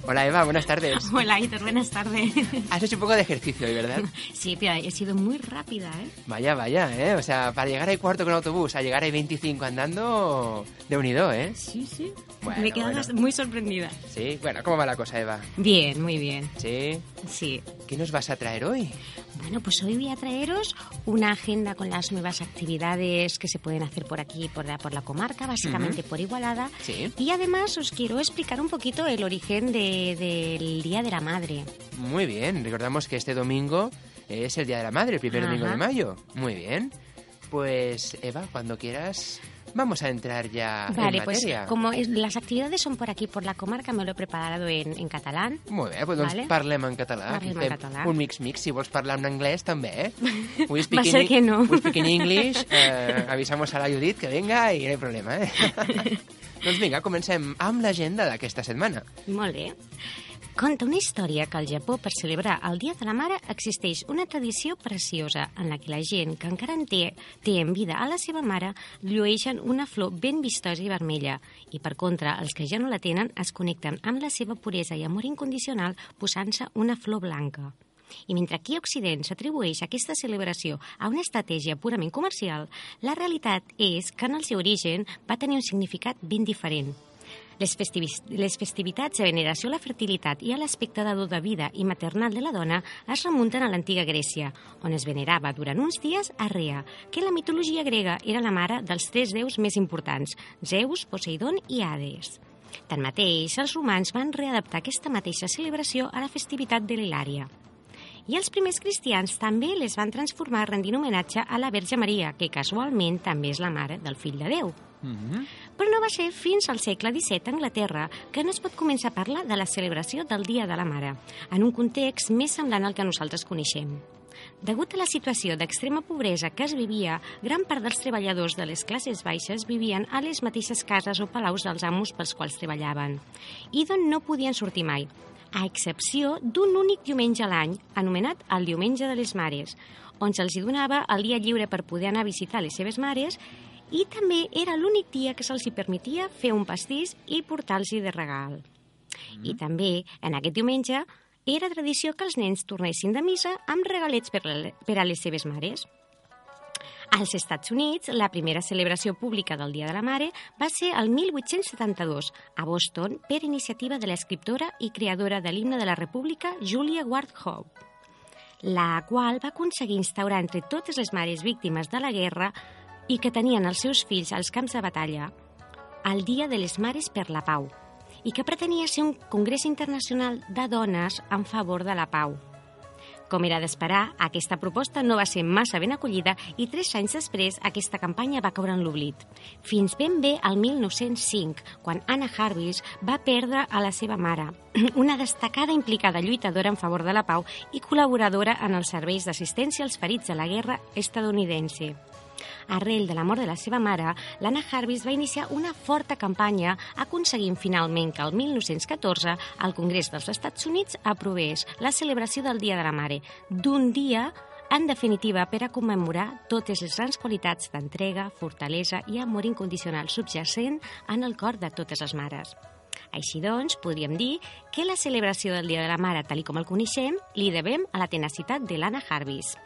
Hola Eva, buenas tardes. Hola, Hitor, buenas tardes. Has hecho un poco de ejercicio hoy, ¿verdad? Sí, pero he sido muy rápida, ¿eh? Vaya, vaya, ¿eh? O sea, para llegar ahí cuarto con autobús, a llegar ahí 25 andando, de unido, ¿eh? Sí, sí. Bueno, Me he quedado bueno. muy sorprendida. Sí, bueno, ¿cómo va la cosa, Eva? Bien, muy bien. Sí. Sí. ¿Qué nos vas a traer hoy? Bueno, pues hoy voy a traeros una agenda con las nuevas actividades que se pueden hacer por aquí, por la, por la comarca, básicamente por Igualada. Sí. Y además os quiero explicar un poquito el origen de- del Día de la Madre. Muy bien, recordamos que este domingo es el Día de la Madre, el primer Ajá. domingo de mayo. Muy bien. Pues, Eva, cuando quieras, vamos a entrar ya Vale, en pues materia. como es- las actividades son por aquí, por la comarca, me lo he preparado en, en catalán. Molt bé, pues doncs Vale. parlem en català. Parlem en català. Un mix-mix, si vols parlar en anglès també, eh? We Va ser que no. We speak in English, eh, avisamos a la Judit que venga i no hi problema, eh? doncs vinga, comencem amb l'agenda d'aquesta setmana. Molt bé. Conta una història que al Japó, per celebrar el Dia de la Mare, existeix una tradició preciosa en la que la gent que encara en té, té en vida a la seva mare llueixen una flor ben vistosa i vermella i, per contra, els que ja no la tenen es connecten amb la seva puresa i amor incondicional posant-se una flor blanca. I mentre aquí a Occident s'atribueix aquesta celebració a una estratègia purament comercial, la realitat és que en el seu origen va tenir un significat ben diferent. Les, festivis, les festivitats de veneració a la fertilitat i a l'aspecte de de vida i maternal de la dona es remunten a l'antiga Grècia, on es venerava durant uns dies a Rea, que la mitologia grega era la mare dels tres déus més importants, Zeus, Poseidon i Hades. Tanmateix, els romans van readaptar aquesta mateixa celebració a la festivitat de l'Hilària. I els primers cristians també les van transformar rendint homenatge a la Verge Maria, que casualment també és la mare del fill de Déu. Mm -hmm. Però no va ser fins al segle XVII a Anglaterra que no es pot començar a parlar de la celebració del Dia de la Mare, en un context més semblant al que nosaltres coneixem. Degut a la situació d'extrema pobresa que es vivia, gran part dels treballadors de les classes baixes vivien a les mateixes cases o palaus dels amos pels quals treballaven, i d'on no podien sortir mai, a excepció d'un únic diumenge a l'any, anomenat el Diumenge de les Mares, on se'ls donava el dia lliure per poder anar a visitar les seves mares i també era l'únic dia que se'ls hi permetia fer un pastís i portar-los de regal. Mm. I també, en aquest diumenge, era tradició que els nens tornessin de missa amb regalets per, per a les seves mares. Als Estats Units, la primera celebració pública del Dia de la Mare va ser el 1872, a Boston, per iniciativa de l'escriptora i creadora de l'himne de la República, Julia Ward Howe, la qual va aconseguir instaurar entre totes les mares víctimes de la guerra i que tenien els seus fills als camps de batalla el Dia de les Mares per la Pau i que pretenia ser un congrés internacional de dones en favor de la pau. Com era d'esperar, aquesta proposta no va ser massa ben acollida i tres anys després aquesta campanya va caure en l'oblit. Fins ben bé al 1905, quan Anna Jarvis va perdre a la seva mare, una destacada implicada lluitadora en favor de la pau i col·laboradora en els serveis d'assistència als ferits de la guerra estadounidense. Arrel de la mort de la seva mare, l'Anna Jarvis va iniciar una forta campanya aconseguint finalment que el 1914 el Congrés dels Estats Units aprovés la celebració del Dia de la Mare, d'un dia en definitiva, per a commemorar totes les grans qualitats d'entrega, fortalesa i amor incondicional subjacent en el cor de totes les mares. Així doncs, podríem dir que la celebració del Dia de la Mare, tal com el coneixem, li devem a la tenacitat de l'Anna Jarvis.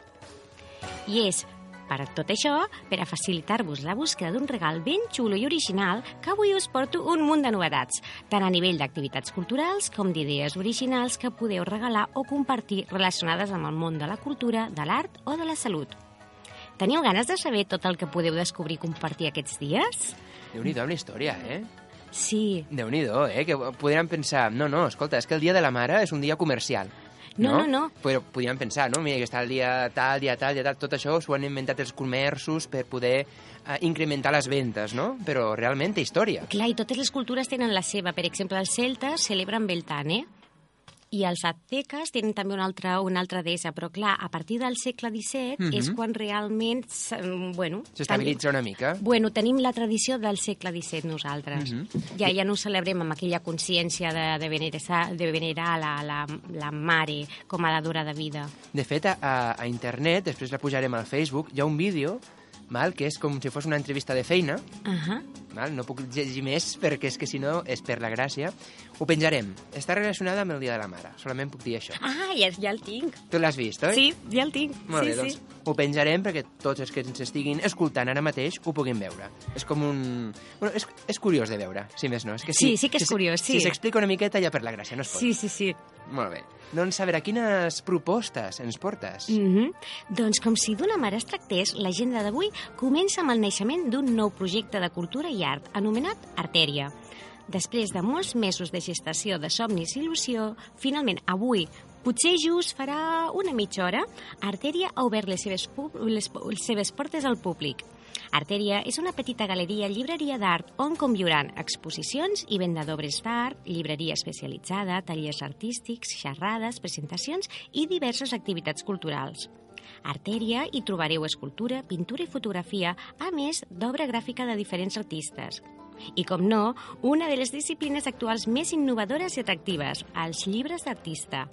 I és per tot això, per a facilitar-vos la búsqueda d'un regal ben xulo i original, que avui us porto un munt de novetats, tant a nivell d'activitats culturals com d'idees originals que podeu regalar o compartir relacionades amb el món de la cultura, de l'art o de la salut. Teniu ganes de saber tot el que podeu descobrir i compartir aquests dies? Déu-n'hi-do amb la història, eh? Sí. Déu-n'hi-do, eh? Que podríem pensar, no, no, escolta, és que el dia de la mare és un dia comercial. No, no, no. Però podríem pensar, no? Mira, que està el dia tal, dia tal, dia tal, tot això s'ho han inventat els comerços per poder eh, incrementar les ventes, no? Però realment té història. Clar, i totes les cultures tenen la seva. Per exemple, els celtes celebren Beltane, i els aztecas tenen també una altra, una altra deessa, però clar, a partir del segle XVII mm -hmm. és quan realment, bueno... S'estabilitza una mica. Bueno, tenim la tradició del segle XVII nosaltres. Mm -hmm. Ja ja no celebrem amb aquella consciència de, de, venerar, de venerar la, la, la mare com a la de vida. De fet, a, a internet, després la pujarem al Facebook, hi ha un vídeo val? que és com si fos una entrevista de feina. Uh -huh. val? No puc llegir més perquè és que si no és per la gràcia. Ho penjarem. Està relacionada amb el Dia de la Mare. Solament puc dir això. Ah, ja, ja el tinc. Tu l'has vist, oi? Sí, ja el tinc. Molt sí, bé, doncs sí. ho penjarem perquè tots els que ens estiguin escoltant ara mateix ho puguin veure. És com un... Bueno, és, és curiós de veure, si més no. És que si, Sí, sí que és si, curiós, sí. Si s'explica una miqueta ja per la gràcia, no es pot. Sí, sí, sí. Molt bé. Doncs a veure, quines propostes ens portes? Mm -hmm. Doncs com si d'una mare es tractés, l'agenda d'avui comença amb el naixement d'un nou projecte de cultura i art, anomenat Artèria. Després de molts mesos de gestació de somnis i il·lusió, finalment avui, potser just farà una mitja hora, Artèria ha obert les seves, les, les seves portes al públic. Artèria és una petita galeria llibreria d'art on conviuran exposicions i venda d'obres d'art, llibreria especialitzada, tallers artístics, xerrades, presentacions i diverses activitats culturals. Artèria hi trobareu escultura, pintura i fotografia, a més d'obra gràfica de diferents artistes. I, com no, una de les disciplines actuals més innovadores i atractives, els llibres d'artista.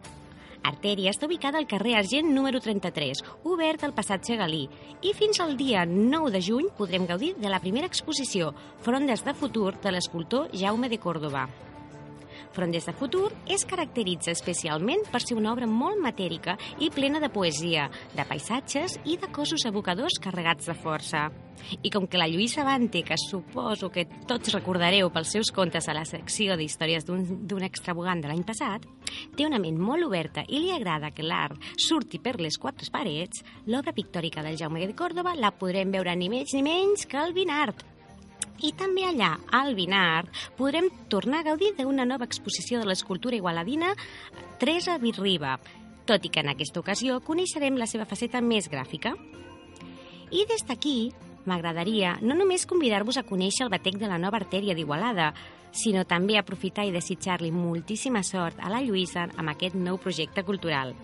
Artèria està ubicada al carrer Argent número 33, obert al passatge Galí, i fins al dia 9 de juny podrem gaudir de la primera exposició, Frondes de futur, de l'escultor Jaume de Córdoba. Frondes de futur es caracteritza especialment per ser una obra molt matèrica i plena de poesia, de paisatges i de cossos evocadors carregats de força. I com que la Lluïsa Bante, que suposo que tots recordareu pels seus contes a la secció d'històries d'un extravagant de l'any passat, té una ment molt oberta i li agrada que l'art surti per les quatre parets, l'obra pictòrica del Jaume de Córdoba la podrem veure ni més ni menys que al Vinart. I també allà, al Binard, podrem tornar a gaudir d'una nova exposició de l'escultura igualadina Teresa Virriba, tot i que en aquesta ocasió coneixerem la seva faceta més gràfica. I des d'aquí m'agradaria no només convidar-vos a conèixer el batec de la nova artèria d'Igualada, sinó també aprofitar i desitjar-li moltíssima sort a la Lluïsa amb aquest nou projecte cultural.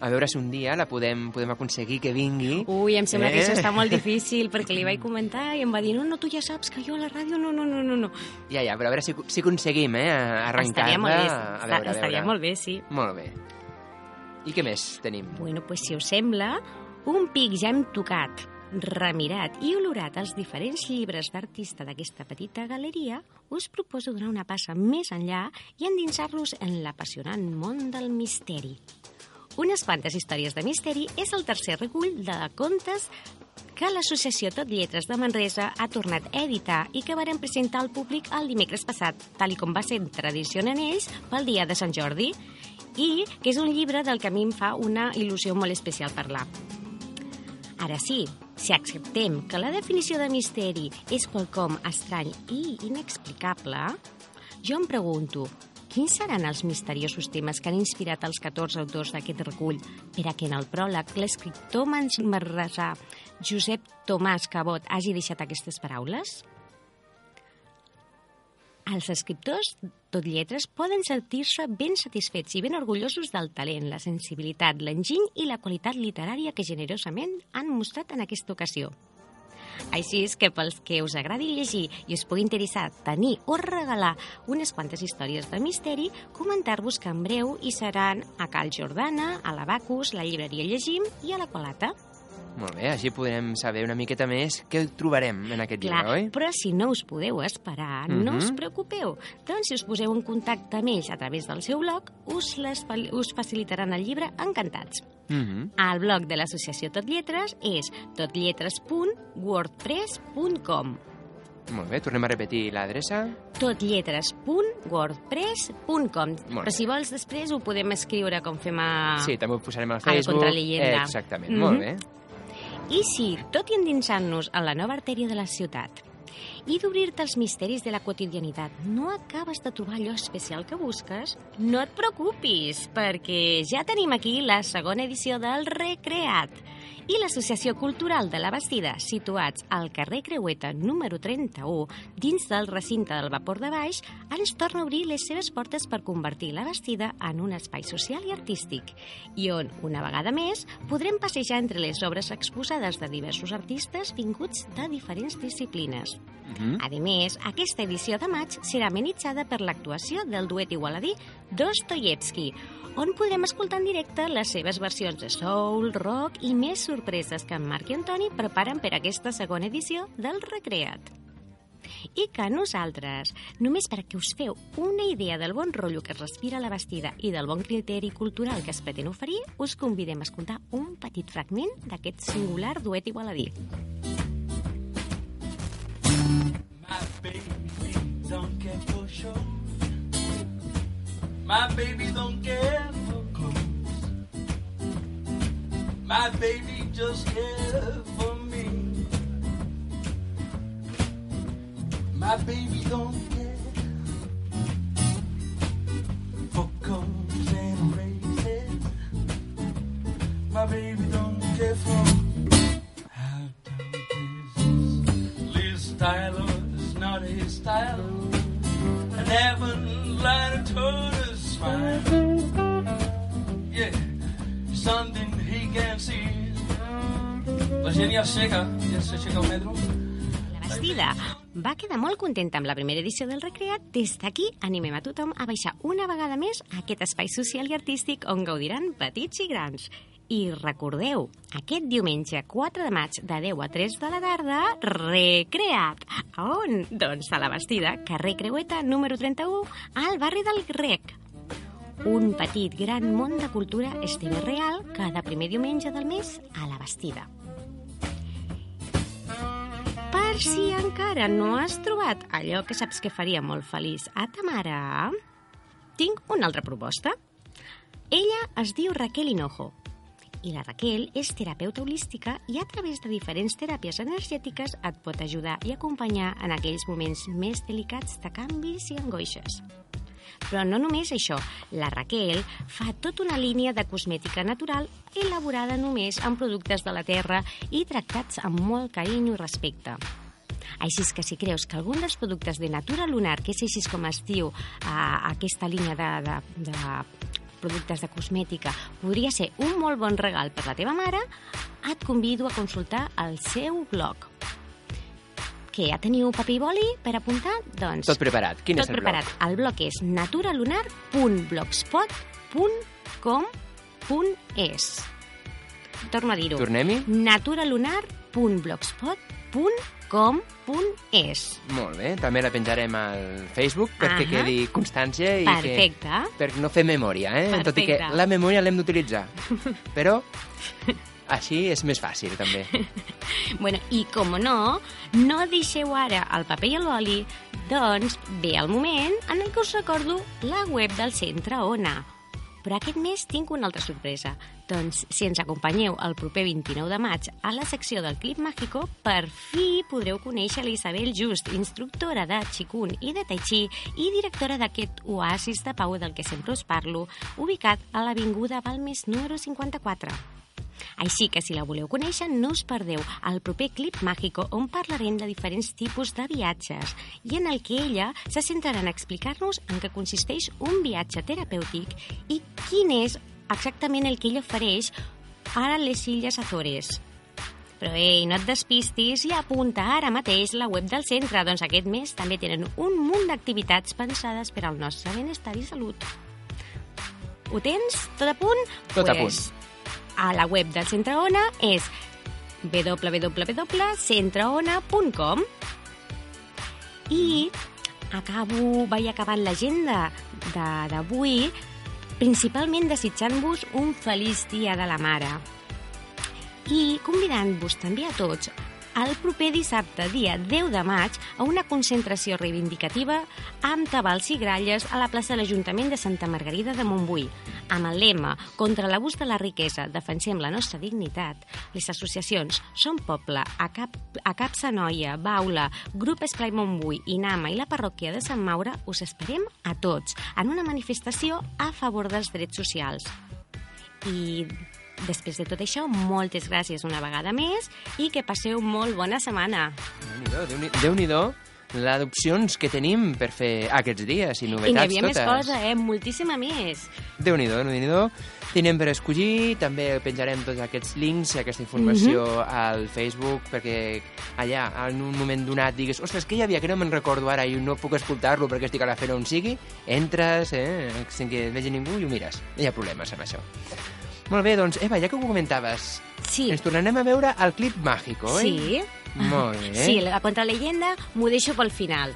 A veure si un dia la podem, podem aconseguir que vingui. Ui, em sembla eh? que això Eh? està molt difícil, perquè li vaig comentar i em va dir no, no, tu ja saps que jo a la ràdio no, no, no, no, no. Ja, ja, però a veure si, si aconseguim, eh, Estaria arrencar-la. molt bé, A veure, a estaria veure. molt bé, sí. Molt bé. I què més tenim? Bueno, pues si us sembla, un pic ja hem tocat, remirat i olorat els diferents llibres d'artista d'aquesta petita galeria, us proposo donar una passa més enllà i endinsar-los en l'apassionant món del misteri. Unes quantes històries de misteri és el tercer recull de contes que l'Associació Tot Lletres de Manresa ha tornat a editar i que varen presentar al públic el dimecres passat, tal i com va ser tradició en ells pel dia de Sant Jordi, i que és un llibre del que a mi em fa una il·lusió molt especial parlar. Ara sí, si acceptem que la definició de misteri és quelcom estrany i inexplicable, jo em pregunto, quins seran els misteriosos temes que han inspirat els 14 autors d'aquest recull per a que en el pròleg l'escriptor manresà Josep Tomàs Cabot hagi deixat aquestes paraules? Els escriptors, tot lletres, poden sentir-se ben satisfets i ben orgullosos del talent, la sensibilitat, l'enginy i la qualitat literària que generosament han mostrat en aquesta ocasió. Així és que pels que us agradi llegir i us pugui interessar tenir o regalar unes quantes històries de misteri, comentar-vos que en breu hi seran a Cal Jordana, a l'Abacus, la llibreria Llegim i a la Colata. Molt bé, així podrem saber una miqueta més què trobarem en aquest Clar, llibre, oi? però si no us podeu esperar, no Mhm. us preocupeu. Doncs si us poseu en contacte amb ells a través del seu blog, us, les, us facilitaran el llibre encantats. Mhm. El blog de l'associació Tot Lletres és totlletres.wordpress.com Molt bé, tornem a repetir l'adreça. totlletres.wordpress.com Però si vols després ho podem escriure com fem a... Sí, també ho posarem al a la Facebook. contrallegenda. Exactament, Mhm. molt bé. I sí, tot i endinsant-nos en la nova artèria de la ciutat. I d'obrir-te els misteris de la quotidianitat, no acabes de trobar allò especial que busques? No et preocupis, perquè ja tenim aquí la segona edició del Recreat i l'Associació Cultural de la Bastida, situats al carrer Creueta número 31, dins del recinte del Vapor de Baix, ens torna a obrir les seves portes per convertir la Bastida en un espai social i artístic, i on, una vegada més, podrem passejar entre les obres exposades de diversos artistes vinguts de diferents disciplines. Mhm. A més, aquesta edició de maig serà amenitzada per l'actuació del duet igualadí Dostoyevsky, on podrem escoltar en directe les seves versions de soul, rock i més sorpreses que en Marc i Antoni preparen per aquesta segona edició del Recreat. I que nosaltres, només perquè us feu una idea del bon rotllo que es respira a la bastida i del bon criteri cultural que es pretén oferir, us convidem a escoltar un petit fragment d'aquest singular duet igualadí. My baby don't for. My baby don't care for clothes. My baby just cares for me. My baby don't care for combs and races. My baby don't care for how Liz Tyler is not his style. And lied told us smile. Yeah, something he can see. La gent ja aixeca, ja s'aixeca el metro. La Bastida va quedar molt contenta amb la primera edició del Recreat. Des d'aquí animem a tothom a baixar una vegada més a aquest espai social i artístic on gaudiran petits i grans. I recordeu, aquest diumenge 4 de maig de 10 a 3 de la tarda, Recreat. A on? Doncs a la Bastida, carrer Creueta, número 31, al barri del Rec. Un petit gran món de cultura esteve real cada primer diumenge del mes a la Bastida. Per si encara no has trobat allò que saps que faria molt feliç a ta mare, tinc una altra proposta. Ella es diu Raquel Hinojo I la Raquel és terapeuta holística i a través de diferents teràpies energètiques et pot ajudar i acompanyar en aquells moments més delicats de canvis i angoixes. Però no només això, la Raquel fa tota una línia de cosmètica natural elaborada només amb productes de la terra i tractats amb molt carinyo i respecte. Així que si creus que algun dels productes de Natura Lunar, que és així com es diu a, aquesta línia de, de, de productes de cosmètica, podria ser un molt bon regal per la teva mare, et convido a consultar el seu blog. Què, ja teniu paper i boli per apuntar? Doncs... Tot preparat. Quin tot és el preparat. blog? El blog és naturalunar.blogspot.com.es Torno a dir-ho. Tornem-hi? naturalunar.blogspot.com.es Molt bé. També la penjarem al Facebook perquè Ahà. quedi constància i Perfecte. que... Per no fer memòria, eh? Tot i que Perfecte. la memòria l'hem d'utilitzar. Però així és més fàcil, també. Bueno, i com no, no deixeu ara el paper i l'oli, doncs ve el moment en que us recordo la web del Centre Ona. Però aquest mes tinc una altra sorpresa. Doncs si ens acompanyeu el proper 29 de maig a la secció del Clip Mágico, per fi podreu conèixer la Isabel Just, instructora de Qigong i de Tai Chi i directora d'aquest oasis de pau del que sempre us parlo, ubicat a l'Avinguda Balmes número 54. Així que si la voleu conèixer, no us perdeu el proper Clip Mágico on parlarem de diferents tipus de viatges i en el que ella se centrarà en explicar-nos en què consisteix un viatge terapèutic i quin és exactament el que ella ofereix a les Illes Azores. Però ei, no et despistis i apunta ara mateix la web del centre, doncs aquest mes també tenen un munt d'activitats pensades per al nostre benestar i salut. Ho tens? Tot a punt? Tot a Pues, a la web del Centre Ona és www.centreona.com i acabo, vaig acabant l'agenda d'avui principalment desitjant-vos un feliç dia de la mare. I convidant-vos també a tots el proper dissabte, dia 10 de maig, a una concentració reivindicativa amb tabals i gralles a la plaça de l'Ajuntament de Santa Margarida de Montbui, amb el lema Contra l'abús de la riquesa, defensem la nostra dignitat. Les associacions Som Poble, a Cap, a Cap Sanoia, Baula, Grup Esplai Montbui, Inama i la parròquia de Sant Maure us esperem a tots en una manifestació a favor dels drets socials. I després de tot això, moltes gràcies una vegada més i que passeu molt bona setmana. Déu-n'hi-do, Déu-n'hi- Déu-n'hi-do les opcions que tenim per fer aquests dies i I n'hi novetats havia més totes. cosa, eh? Moltíssima més. Déu-n'hi-do, Déu-n'hi-do. Tenim per escollir, també penjarem tots aquests links i aquesta informació Mhm. al Facebook perquè allà, en un moment donat, digues ostres, què hi havia que no me'n recordo ara i no puc escoltar-lo perquè estic a la feina on sigui, entres, eh, sense que vegi ningú i ho mires. No hi ha problemes amb això. Molt bé, doncs, Eva, ja que ho comentaves, sí. ens tornarem a veure al clip màgico, oi? Sí. Molt bé. Sí, la contrallegenda m'ho deixo pel final.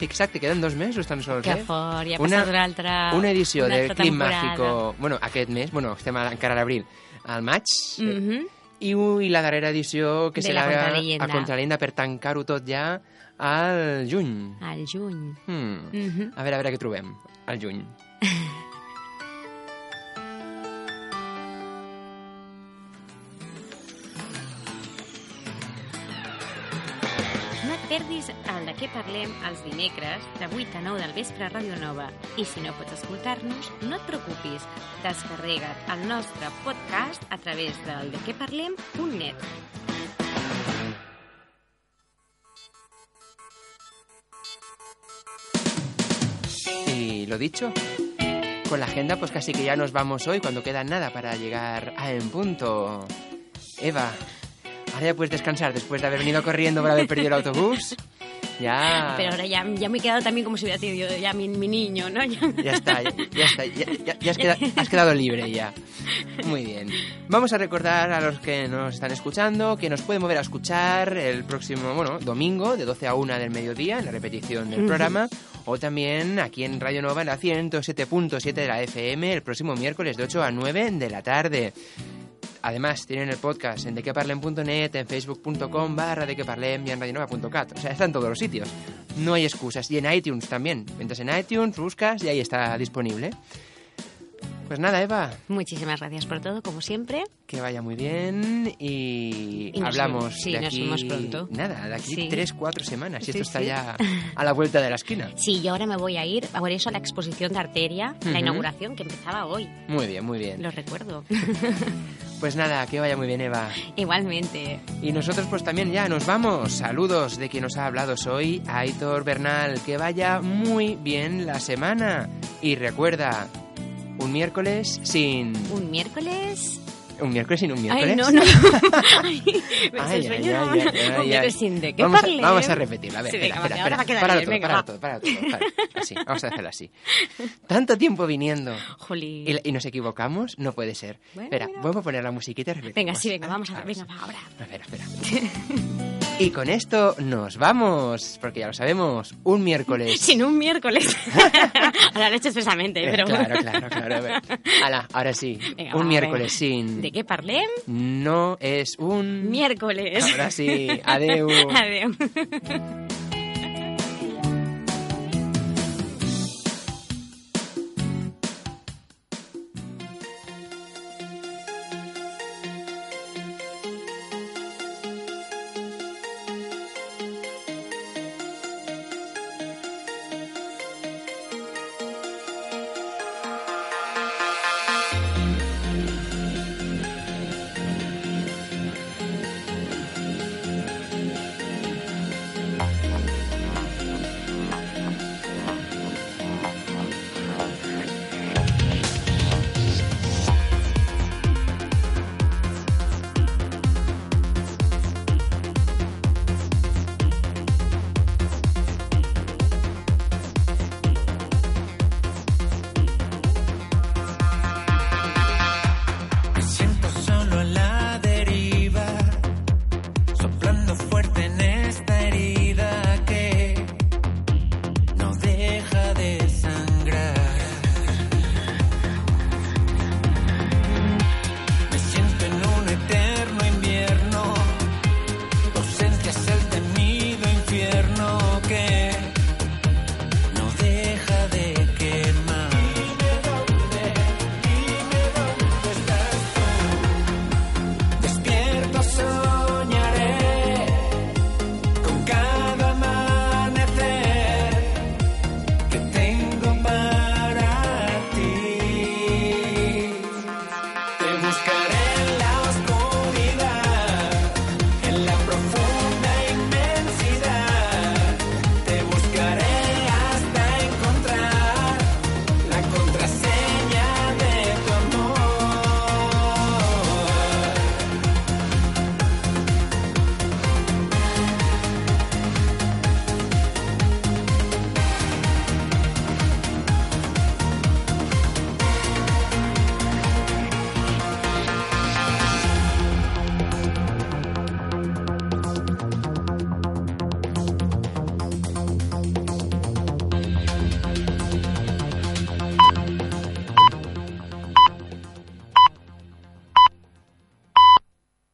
Fixa't que queden dos mesos tan sols, Que eh? fort, ja ha passat una altra... Una edició una de altra Clip temporada. Mágico, bueno, aquest mes, bueno, estem encara a l'abril, al maig, Mhm. i, u- i la darrera edició que De serà la a Contrallegenda per tancar-ho tot ja al juny. Al juny. Hmm. Mhm. A veure, a veure què trobem al juny. perdis el de què parlem els dimecres de 8 a 9 del vespre a Ràdio Nova. I si no pots escoltar-nos, no et preocupis. Descarrega't el nostre podcast a través del dequeparlem.net. Y lo dicho, con la agenda pues casi que ya nos vamos hoy cuando queda nada para llegar a En Punto. Eva, ahora ya puedes descansar después de haber venido corriendo por haber perdido el autobús. Ya. Pero ahora ya, ya me he quedado también como si hubiera sido ya mi, mi niño, ¿no? Ya, Ya está, ya, ya está, ya, ya- has, queda- has quedado libre ya. Muy bien. Vamos a recordar a los que nos están escuchando que nos pueden mover a escuchar el próximo, bueno, domingo de 12 a 1 del mediodía en la repetición del Ujú. programa o también aquí en Radio Nova en la 107.7 de la FM el próximo miércoles de 8 a 9 de la tarde. Además, tienen el podcast en dequeparlem.net, en facebook.com barra dequeparlem y en radionova.cat. O sea, está en todos los sitios. No hay excusas. Y en iTunes también. Entras en iTunes, buscas y ahí está disponible. Pues nada, Eva, Muchísimas gracias por todo, como siempre. que vaya muy bien y, Y nos hablamos. Sí, de nos aquí... vemos pronto. Nada, de aquí Sí. tres, cuatro semanas y Sí, esto está ya a la vuelta de la esquina. Sí, yo ahora me voy a ir, por eso a la exposición de Arteria, la inauguración que empezaba hoy. Muy bien, muy bien. Lo recuerdo. Pues nada, que vaya muy bien, Eva. Igualmente. Y nosotros pues también ya nos vamos. Saludos de quien nos ha hablado soy, Aitor Bernal. Que vaya muy bien la semana. Y recuerda, un miércoles sin... Un miércoles. ¿Un miércoles sin un miércoles? Ay, no, no. Ay, Ay, sueño, ay, no, no. Un miércoles sin de qué vamos, a, vamos a repetirlo. A ver, Sí, espera, venga, espera, a espera. Para bien, todo, venga, para va. todo, para todo. para. Así, vamos a hacerlo así. Tanto tiempo viniendo Jolín. y, y nos equivocamos, no puede ser. Bueno, espera, mira. vamos a poner la musiquita y repetimos. Venga, sí, venga, vamos a ver. Venga, va, ahora. Espera, espera. Y con esto nos vamos, porque ya lo sabemos, un miércoles. Sin un miércoles. Ahora lo he hecho expresamente, Eh, pero... Claro, claro, claro. A ver. Ala, ahora sí, Venga, un miércoles sin... ¿De qué parlem? No es un... Miércoles. Ahora sí, adeu. Adeu.